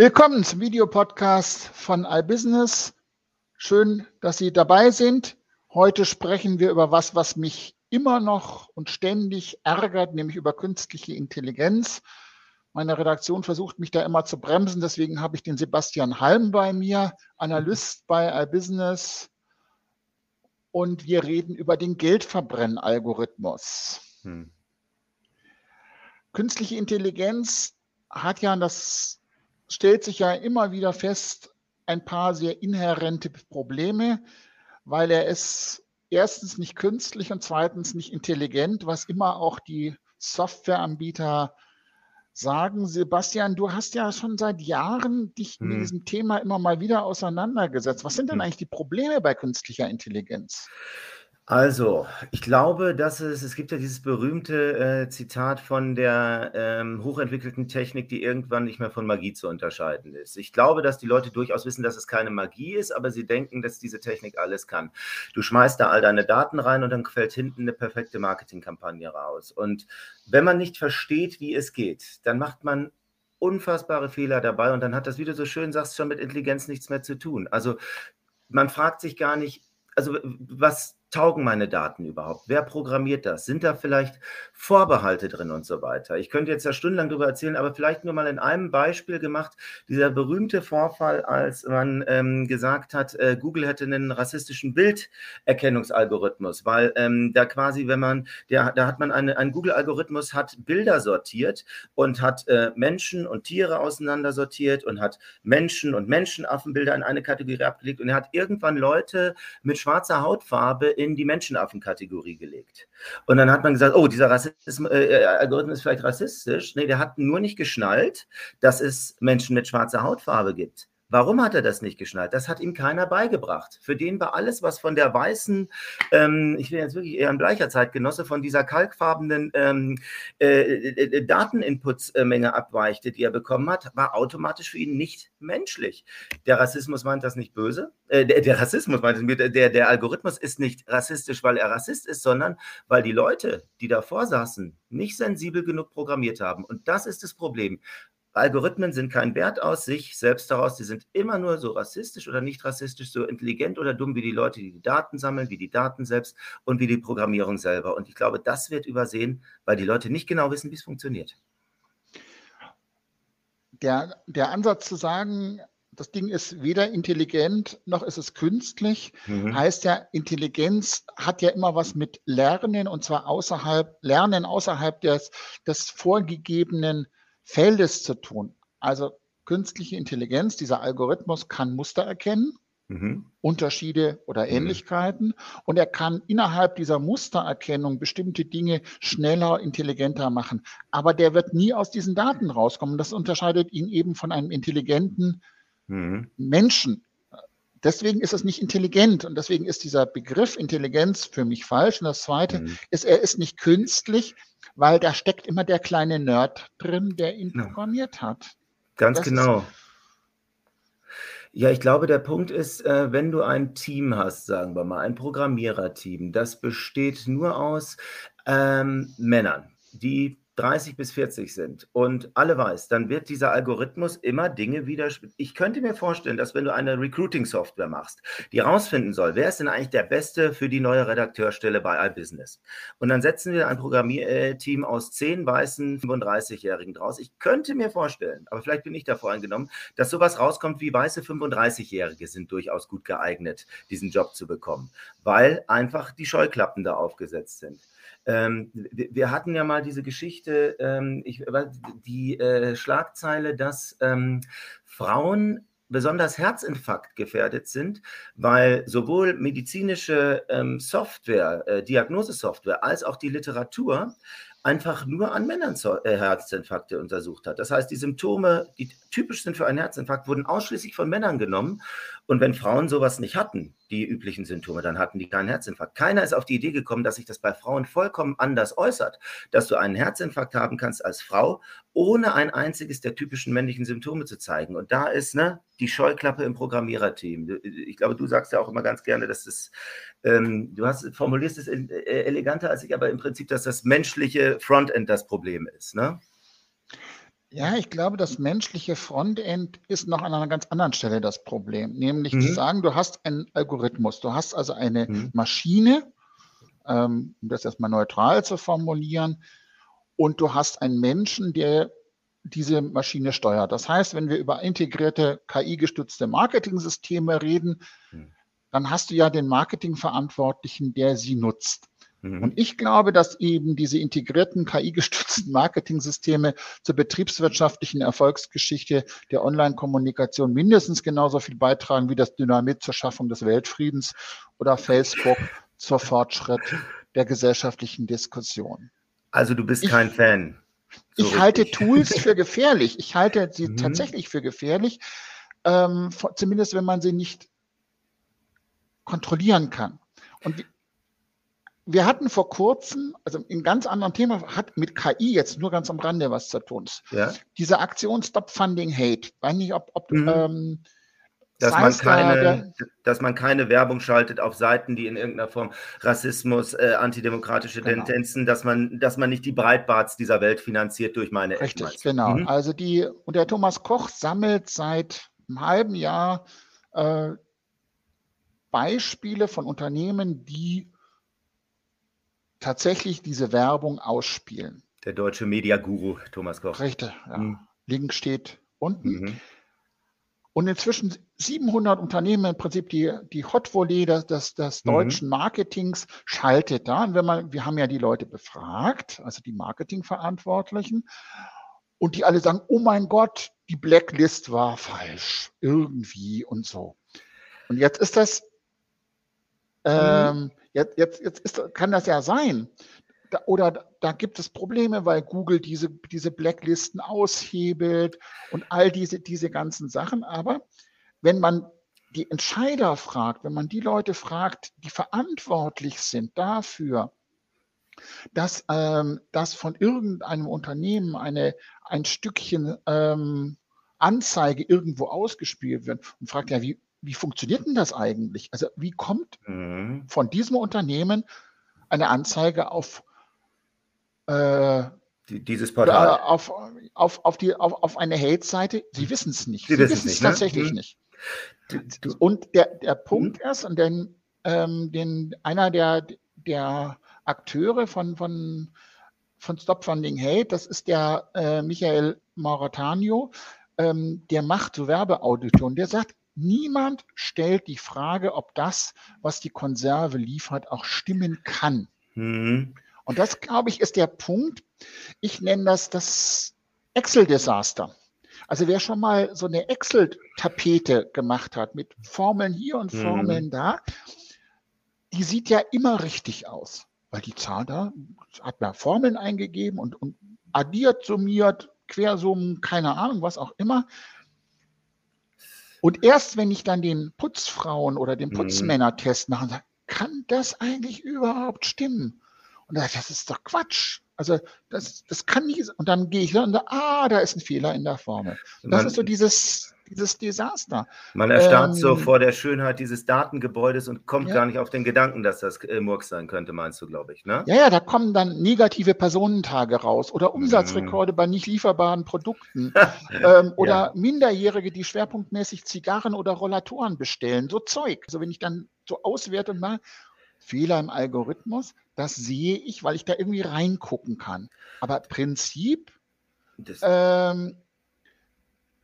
Willkommen zum Videopodcast von iBusiness. Schön, dass Sie dabei sind. Heute sprechen wir über was, was mich immer noch und ständig ärgert, nämlich über künstliche Intelligenz. Meine Redaktion versucht mich da immer zu bremsen, deswegen habe ich den Sebastian Halm bei mir, Analyst bei iBusiness. Und wir reden über den Geldverbrennen-Algorithmus. Hm. Künstliche Intelligenz hat ja das stellt sich ja immer wieder fest, ein paar sehr inhärente Probleme, weil er ist erstens nicht künstlich und zweitens nicht intelligent, was immer auch die Softwareanbieter sagen. Sebastian, du hast ja schon seit Jahren dich hm. mit diesem Thema immer mal wieder auseinandergesetzt. Was sind denn hm. eigentlich die Probleme bei künstlicher Intelligenz? Also, ich glaube, dass es, es gibt ja dieses berühmte äh, Zitat von der ähm, hochentwickelten Technik, die irgendwann nicht mehr von Magie zu unterscheiden ist. Ich glaube, dass die Leute durchaus wissen, dass es keine Magie ist, aber sie denken, dass diese Technik alles kann. Du schmeißt da all deine Daten rein und dann fällt hinten eine perfekte Marketingkampagne raus. Und wenn man nicht versteht, wie es geht, dann macht man unfassbare Fehler dabei und dann hat das, wie du so schön sagst, schon mit Intelligenz nichts mehr zu tun. Also man fragt sich gar nicht, also was taugen meine Daten überhaupt? Wer programmiert das? Sind da vielleicht Vorbehalte drin und so weiter? Ich könnte jetzt ja stundenlang darüber erzählen, aber vielleicht nur mal in einem Beispiel gemacht, dieser berühmte Vorfall, als man ähm, gesagt hat, äh, Google hätte einen rassistischen Bilderkennungsalgorithmus, weil ähm, da quasi, wenn man, der, da hat man eine, ein Google-Algorithmus hat Bilder sortiert und hat äh, Menschen und Tiere auseinandersortiert und hat Menschen und Menschenaffenbilder in eine Kategorie abgelegt und er hat irgendwann Leute mit schwarzer Hautfarbe in die Menschenaffenkategorie gelegt. Und dann hat man gesagt, oh, dieser äh, äh, Algorithmus ist vielleicht rassistisch. Nee, der hat nur nicht geschnallt, dass es Menschen mit schwarzer Hautfarbe gibt. Warum hat er das nicht geschnallt? Das hat ihm keiner beigebracht. Für den war alles, was von der weißen, ähm, ich bin jetzt wirklich eher ein bleicher Zeitgenosse, von dieser kalkfarbenen ähm, äh, äh, äh Dateninputsmenge abweichte, die er bekommen hat, war automatisch für ihn nicht menschlich. Der Rassismus meint das nicht böse. Äh, der, der, Rassismus meint das, der, der Algorithmus ist nicht rassistisch, weil er Rassist ist, sondern weil die Leute, die davor saßen, nicht sensibel genug programmiert haben. Und das ist das Problem. Algorithmen sind kein Wert aus sich selbst daraus. Sie sind immer nur so rassistisch oder nicht rassistisch, so intelligent oder dumm wie die Leute, die die Daten sammeln, wie die Daten selbst und wie die Programmierung selber. Und ich glaube, das wird übersehen, weil die Leute nicht genau wissen, wie es funktioniert. Der, der Ansatz zu sagen, das Ding ist weder intelligent noch ist es künstlich, mhm. heißt ja, Intelligenz hat ja immer was mit Lernen und zwar außerhalb, Lernen außerhalb des, des vorgegebenen Feldes zu tun. Also künstliche Intelligenz, dieser Algorithmus kann Muster erkennen, mhm. Unterschiede oder mhm. Ähnlichkeiten mhm. und er kann innerhalb dieser Mustererkennung bestimmte Dinge schneller, intelligenter machen. Aber der wird nie aus diesen Daten rauskommen. Das unterscheidet ihn eben von einem intelligenten mhm. Menschen. Deswegen ist es nicht intelligent und deswegen ist dieser Begriff Intelligenz für mich falsch. Und das Zweite mhm. ist, er ist nicht künstlich, weil da steckt immer der kleine Nerd drin, der ihn ja. programmiert hat. Ganz das genau. Ja, ich glaube, der Punkt ist, äh, wenn du ein Team hast, sagen wir mal, ein Programmiererteam, das besteht nur aus ähm, Männern, die 30 bis 40 sind und alle weiß, dann wird dieser Algorithmus immer Dinge widerspiegeln. Ich könnte mir vorstellen, dass wenn du eine Recruiting-Software machst, die rausfinden soll, wer ist denn eigentlich der Beste für die neue Redakteurstelle bei iBusiness? Und dann setzen wir ein Programmierteam aus 10 weißen 35-Jährigen draus. Ich könnte mir vorstellen, aber vielleicht bin ich davor eingenommen, dass sowas rauskommt wie weiße 35-Jährige sind durchaus gut geeignet, diesen Job zu bekommen, weil einfach die Scheuklappen da aufgesetzt sind. Ähm, wir, hatten ja mal diese Geschichte, ähm, ich, die äh, Schlagzeile, dass ähm, Frauen besonders Herzinfarkt gefährdet sind, weil sowohl medizinische ähm, Software, äh, Diagnosesoftware als auch die Literatur einfach nur an Männern äh, Herzinfarkte untersucht hat. Das heißt, die Symptome, die typisch sind für einen Herzinfarkt, wurden ausschließlich von Männern genommen. Und wenn Frauen sowas nicht hatten, die üblichen Symptome, dann hatten die keinen Herzinfarkt. Keiner ist auf die Idee gekommen, dass sich das bei Frauen vollkommen anders äußert, dass du einen Herzinfarkt haben kannst als Frau, ohne ein einziges der typischen männlichen Symptome zu zeigen. Und da ist ne, die Scheuklappe im Programmiererteam. Ich glaube, du sagst ja auch immer ganz gerne, dass das, ähm, du hast, formulierst es äh, eleganter als ich, aber im Prinzip, dass das menschliche Frontend das Problem ist. Ne? Ja, ich glaube, das menschliche Frontend ist noch an einer ganz anderen Stelle das Problem. Nämlich mhm. zu sagen, du hast einen Algorithmus, du hast also eine mhm. Maschine, ähm, um das erstmal neutral zu formulieren, und du hast einen Menschen, der diese Maschine steuert. Das heißt, wenn wir über integrierte KI-gestützte Marketing-Systeme reden, mhm. dann hast du ja den Marketingverantwortlichen, der sie nutzt. Mhm. Und ich glaube, dass eben diese integrierten KI-gestützten Marketing-Systeme zur betriebswirtschaftlichen Erfolgsgeschichte der Online-Kommunikation mindestens genauso viel beitragen wie das Dynamit zur Schaffung des Weltfriedens oder Facebook zur Fortschritt der gesellschaftlichen Diskussion. Also du bist ich, kein Fan. So ich richtig. halte Tools für gefährlich. Ich halte sie mhm. tatsächlich für gefährlich, ähm, zumindest wenn man sie nicht kontrollieren kann. Und wir hatten vor kurzem, also in ganz anderem Thema, hat mit KI jetzt nur ganz am Rande was zu tun. Ja. Diese Aktion Stop Funding Hate. Weiß nicht, ob, ob mhm. ähm, dass man, keine, dass man keine Werbung schaltet auf Seiten, die in irgendeiner Form Rassismus, äh, antidemokratische genau. Tendenzen, dass man, dass man nicht die Breitbarts dieser Welt finanziert durch meine Richtig, Eltern. genau. Mhm. Also die, und der Thomas Koch sammelt seit einem halben Jahr äh, Beispiele von Unternehmen, die tatsächlich diese Werbung ausspielen. Der deutsche Mediaguru Thomas Koch. Richtig, ja. Mhm. Link steht unten. Mhm. Und inzwischen 700 Unternehmen im Prinzip die, die Hot Volley des, des, des mhm. deutschen Marketings schaltet da. Und wenn man, wir haben ja die Leute befragt, also die Marketingverantwortlichen, und die alle sagen, oh mein Gott, die Blacklist war falsch, irgendwie und so. Und jetzt ist das, mhm. ähm, Jetzt, jetzt, jetzt ist, kann das ja sein. Da, oder da gibt es Probleme, weil Google diese, diese Blacklisten aushebelt und all diese, diese ganzen Sachen. Aber wenn man die Entscheider fragt, wenn man die Leute fragt, die verantwortlich sind dafür, dass, ähm, dass von irgendeinem Unternehmen eine, ein Stückchen ähm, Anzeige irgendwo ausgespielt wird und fragt ja, wie, wie funktioniert denn das eigentlich? Also wie kommt mhm. von diesem Unternehmen eine Anzeige auf äh, dieses Portal auf, auf, auf, die, auf, auf eine Hate-Seite? Sie wissen es nicht. Sie, Sie wissen es ne? tatsächlich ne? nicht. Du, und der, der Punkt mhm. ist, und den, ähm, den, einer der, der Akteure von, von, von Stop Funding Hate, das ist der äh, Michael Mauretanio, ähm, der macht so Werbeauditoren. Der sagt, Niemand stellt die Frage, ob das, was die Konserve liefert, auch stimmen kann. Mhm. Und das, glaube ich, ist der Punkt. Ich nenne das das Excel-Desaster. Also wer schon mal so eine Excel-Tapete gemacht hat mit Formeln hier und mhm. Formeln mhm. da, die sieht ja immer richtig aus, weil die Zahl da hat man Formeln eingegeben und, und addiert, summiert, Quersummen, keine Ahnung, was auch immer. Und erst wenn ich dann den Putzfrauen oder den mhm. Putzmänner-Test mache, sage, kann das eigentlich überhaupt stimmen? Und da das ist doch Quatsch. Also das, das kann nicht. Und dann gehe ich und da, ah, da ist ein Fehler in der Formel. Das ist so dieses, dieses Desaster. Man erstarrt ähm, so vor der Schönheit dieses Datengebäudes und kommt ja. gar nicht auf den Gedanken, dass das äh, Murks sein könnte, meinst du, glaube ich. Ne? Ja, ja, da kommen dann negative Personentage raus oder Umsatzrekorde mm. bei nicht lieferbaren Produkten ähm, oder ja. Minderjährige, die schwerpunktmäßig Zigarren oder Rollatoren bestellen. So Zeug. Also wenn ich dann so auswerte und mal Fehler im Algorithmus, das sehe ich, weil ich da irgendwie reingucken kann. Aber Prinzip, ähm,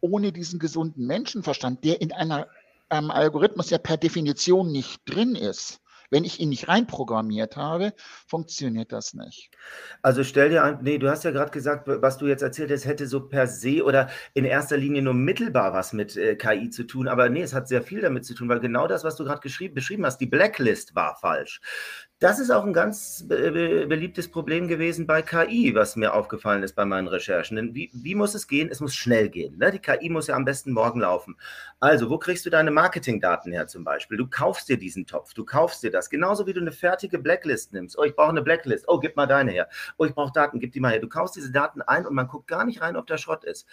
ohne diesen gesunden Menschenverstand, der in einer, einem Algorithmus ja per Definition nicht drin ist, wenn ich ihn nicht reinprogrammiert habe, funktioniert das nicht. Also stell dir an, nee, du hast ja gerade gesagt, was du jetzt erzählt hast, hätte so per se oder in erster Linie nur mittelbar was mit äh, KI zu tun. Aber nee, es hat sehr viel damit zu tun, weil genau das, was du gerade beschrieben hast, die Blacklist war falsch. Das ist auch ein ganz be beliebtes Problem gewesen bei KI, was mir aufgefallen ist bei meinen Recherchen. Denn wie, wie muss es gehen? Es muss schnell gehen. Ne? Die KI muss ja am besten morgen laufen. Also, wo kriegst du deine Marketingdaten her zum Beispiel? Du kaufst dir diesen Topf, du kaufst dir das. Genauso wie du eine fertige Blacklist nimmst. Oh, ich brauche eine Blacklist. Oh, gib mal deine her. Oh, ich brauche Daten, gib die mal her. Du kaufst diese Daten ein und man guckt gar nicht rein, ob da Schrott ist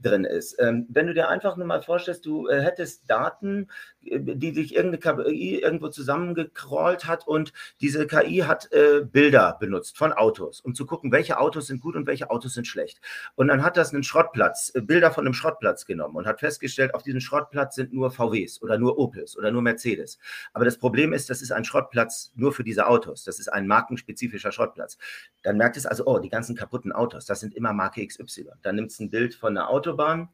drin ist. Ähm, wenn du dir einfach nur mal vorstellst, du äh, hättest Daten die sich irgendeine KI irgendwo zusammengecrawlt hat und diese KI hat äh, Bilder benutzt von Autos, um zu gucken, welche Autos sind gut und welche Autos sind schlecht. Und dann hat das einen Schrottplatz, äh, Bilder von einem Schrottplatz genommen und hat festgestellt, auf diesem Schrottplatz sind nur VWs oder nur Opels oder nur Mercedes. Aber das Problem ist, das ist ein Schrottplatz nur für diese Autos. Das ist ein markenspezifischer Schrottplatz. Dann merkt es also, oh, die ganzen kaputten Autos, das sind immer Marke XY. Dann nimmt es ein Bild von einer Autobahn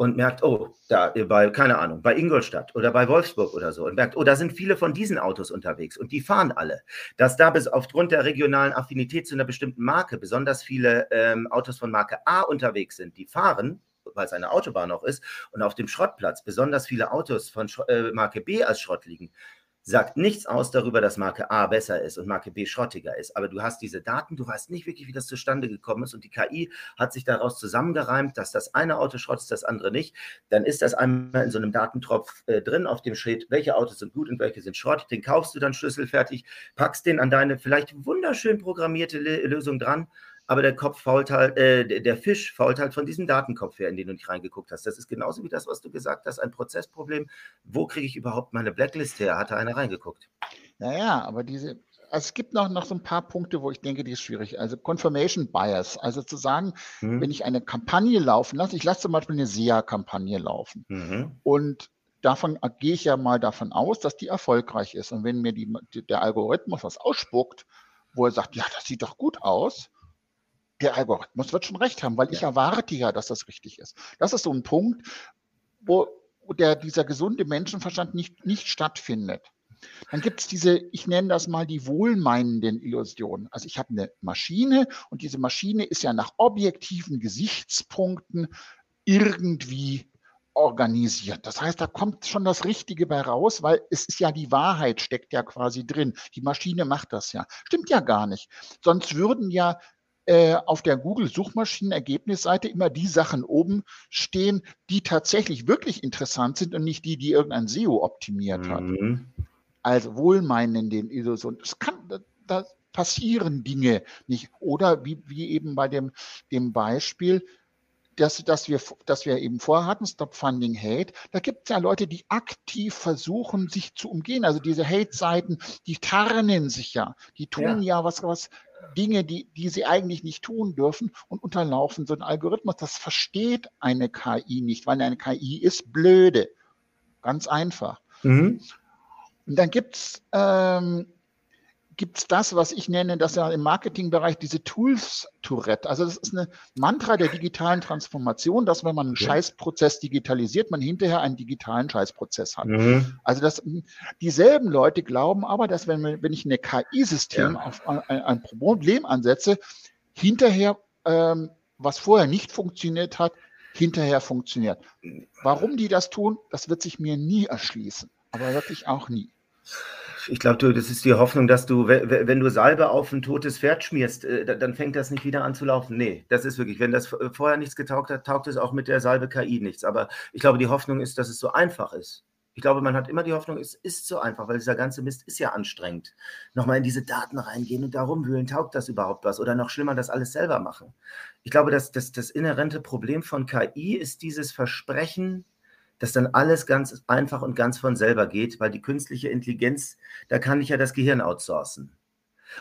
und merkt, oh, da bei, keine Ahnung, bei Ingolstadt oder bei Wolfsburg oder so und merkt, oh, da sind viele von diesen Autos unterwegs und die fahren alle. Dass da bis aufgrund der regionalen Affinität zu einer bestimmten Marke besonders viele ähm, Autos von Marke A unterwegs sind, die fahren, weil es eine Autobahn auch ist, und auf dem Schrottplatz besonders viele Autos von äh, Marke B als Schrott liegen, sagt nichts aus darüber, dass Marke A besser ist und Marke B schrottiger ist. Aber du hast diese Daten, du weißt nicht wirklich, wie das zustande gekommen ist und die KI hat sich daraus zusammengereimt, dass das eine Auto Schrott ist, das andere nicht. Dann ist das einmal in so einem Datentropf äh, drin, auf dem steht, welche Autos sind gut und welche sind Schrott. Den kaufst du dann schlüsselfertig, packst den an deine vielleicht wunderschön programmierte Lösung dran aber der Kopf fault halt, äh, der Fisch fault halt von diesem Datenkopf her, in den du nicht reingeguckt hast. Das ist genauso wie das, was du gesagt hast, ein Prozessproblem. Wo kriege ich überhaupt meine Blacklist her? Hat da einer reingeguckt? Naja, aber diese, also es gibt noch, noch so ein paar Punkte, wo ich denke, die ist schwierig. Also Confirmation Bias, also zu sagen, hm. wenn ich eine Kampagne laufen lasse, ich lasse zum Beispiel eine SEA-Kampagne laufen mhm. und davon gehe ich ja mal davon aus, dass die erfolgreich ist. Und wenn mir die, der Algorithmus was ausspuckt, wo er sagt, ja, das sieht doch gut aus, der Algorithmus wird schon recht haben, weil ja. ich erwarte ja, dass das richtig ist. Das ist so ein Punkt, wo, der, dieser gesunde Menschenverstand nicht, nicht stattfindet. Dann gibt es diese, ich nenne das mal die wohlmeinenden Illusionen. Also ich habe eine Maschine und diese Maschine ist ja nach objektiven Gesichtspunkten irgendwie organisiert. Das heißt, da kommt schon das Richtige bei raus, weil es ist ja die Wahrheit steckt ja quasi drin. Die Maschine macht das ja. Stimmt ja gar nicht. Sonst würden ja äh, auf der Google-Suchmaschinenergebnisseite immer die Sachen oben stehen, die tatsächlich wirklich interessant sind und nicht die, die irgendein SEO optimiert hat. Mhm. Also wohlmeinenden Illusionen. Es kann, da passieren Dinge nicht. Oder wie, wie eben bei dem, dem Beispiel, dass, dass, wir, dass wir eben vorher hatten, Stop Funding Hate, da gibt es ja Leute, die aktiv versuchen, sich zu umgehen. Also diese Hate-Seiten, die tarnen sich ja, die tun ja, ja was, was Dinge, die, die sie eigentlich nicht tun dürfen und unterlaufen so ein Algorithmus. Das versteht eine KI nicht, weil eine KI ist blöde. Ganz einfach. Mhm. Und dann gibt es ähm, gibt's das, was ich nenne, das ja im Marketingbereich diese Tools-Tourette. Also das ist eine Mantra der digitalen Transformation, dass wenn man einen ja. Scheißprozess digitalisiert, man hinterher einen digitalen Scheißprozess hat. Mhm. Also das, dieselben Leute glauben aber, dass wenn, wenn ich eine KI-System ja. auf ein, ein, Problem ansetze, hinterher, ähm, was vorher nicht funktioniert hat, hinterher funktioniert. Warum die das tun, das wird sich mir nie erschließen. Aber wirklich auch nie. Ich glaube, das ist die Hoffnung, dass du, wenn du Salbe auf ein totes Pferd schmierst, äh, dann fängt das nicht wieder an zu laufen. Nee, das ist wirklich, wenn das vorher nichts getaugt hat, taugt es auch mit der Salbe KI nichts. Aber ich glaube, die Hoffnung ist, dass es so einfach ist. Ich glaube, man hat immer die Hoffnung, es ist so einfach, weil dieser ganze Mist ist ja anstrengend. Nochmal in diese Daten reingehen und da rumwühlen, taugt das überhaupt was? Oder noch schlimmer, das alles selber machen. Ich glaube, dass das, das inhärente Problem von KI ist dieses Versprechen, dass dann alles ganz einfach und ganz von selber geht, weil die künstliche Intelligenz, da kann ich ja das Gehirn outsourcen.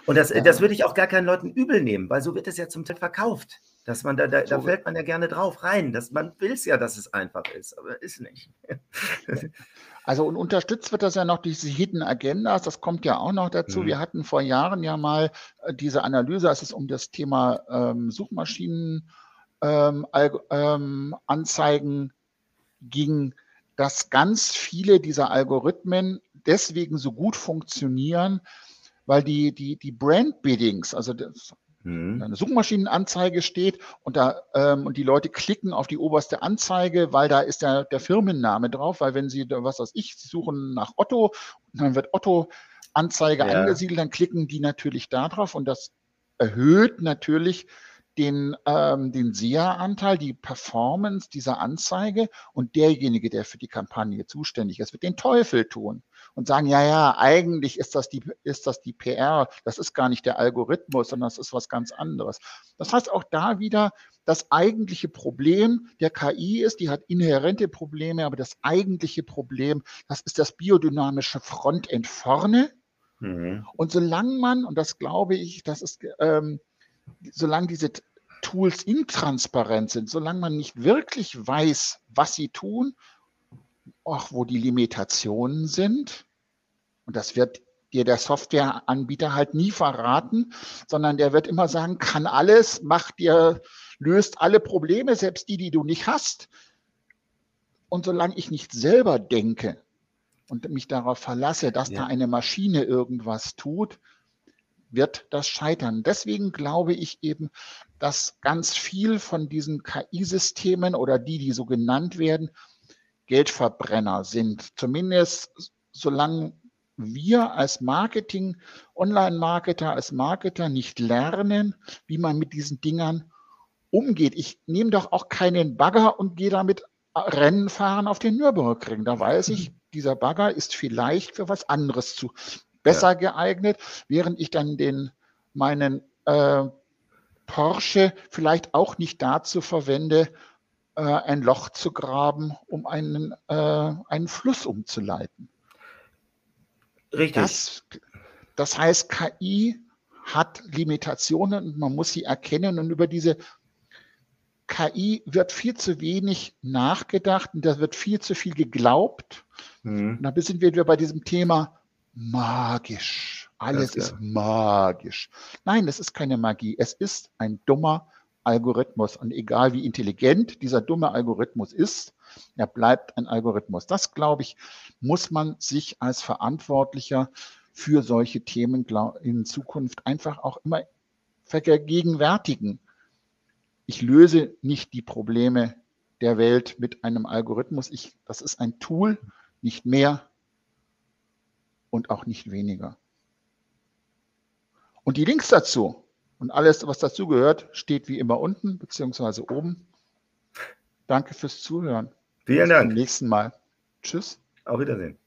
Und das, ja. das würde ich auch gar keinen Leuten übel nehmen, weil so wird es ja zum Teil verkauft. Dass man da, da, da fällt man ja gerne drauf rein. Dass man will es ja, dass es einfach ist, aber ist nicht. Also und unterstützt wird das ja noch diese Hidden Agendas, das kommt ja auch noch dazu. Mhm. Wir hatten vor Jahren ja mal äh, diese Analyse, als es um das Thema ähm, Suchmaschinen ähm, ähm, Anzeigen ging, dass ganz viele dieser Algorithmen deswegen so gut funktionieren, weil die, die, die Brand Biddings, also das, mhm. eine Suchmaschinenanzeige steht und da ähm, und die Leute klicken auf die oberste Anzeige, weil da ist der, der Firmenname drauf, weil wenn sie, was weiß ich, suchen nach Otto, dann wird Otto Anzeige ja. angesiedelt, dann klicken die natürlich da drauf und das erhöht natürlich den, ähm, den SEA-Anteil, die Performance dieser Anzeige und derjenige, der für die Kampagne zuständig ist, wird den Teufel tun. und sagen, ja, ja, eigentlich ist das, die, ist das die PR, das ist gar nicht der Algorithmus, sondern das ist was ganz anderes. Das heißt auch da wieder, das eigentliche Problem der KI ist, die hat inhärente Probleme, aber das eigentliche Problem, das ist das biodynamische Frontend vorne. Mhm. Und solange man, und das glaube ich, das ist, ähm, solange diese Tools intransparent sind, solange man nicht wirklich weiß, was sie tun, auch wo die Limitationen sind, und das wird dir der Softwareanbieter halt nie verraten, sondern der wird immer sagen, kann alles, macht dir, löst alle Probleme, selbst die, die du nicht hast. Und solange ich nicht selber denke und mich darauf verlasse, dass ja. da eine Maschine irgendwas tut, wird das scheitern. Deswegen glaube ich eben, dass ganz viel von diesen KI-Systemen oder die, die so genannt werden, Geldverbrenner sind. Zumindest solange wir als Marketing, Online-Marketer, als Marketer nicht lernen, wie man mit diesen Dingern umgeht. Ich nehme doch auch keinen Bagger und gehe damit Rennen fahren auf den Nürburgring. Da weiß ich, dieser Bagger ist vielleicht für was anderes zu besser ja. geeignet, während ich dann den meinen äh, Porsche vielleicht auch nicht dazu verwende, äh, ein Loch zu graben, um einen, äh, einen Fluss umzuleiten. Richtig. Das, das heißt, KI hat Limitationen und man muss sie erkennen und über diese KI wird viel zu wenig nachgedacht und da wird viel zu viel geglaubt. Mhm. Und da sind wir wieder bei diesem Thema magisch. Alles ist magisch. Nein, es ist keine Magie. Es ist ein dummer Algorithmus. Und egal wie intelligent dieser dumme Algorithmus ist, er bleibt ein Algorithmus. Das, glaube ich, muss man sich als Verantwortlicher für solche Themen in Zukunft einfach auch immer vergegenwärtigen. Ich löse nicht die Probleme der Welt mit einem Algorithmus. Ich, das ist ein Tool, nicht mehr und auch nicht weniger. Und die Links dazu und alles, was dazu gehört, steht wie immer unten beziehungsweise oben. Danke fürs Zuhören. Vielen Dank. Bis zum nächsten Mal. Tschüss. Auf Wiedersehen.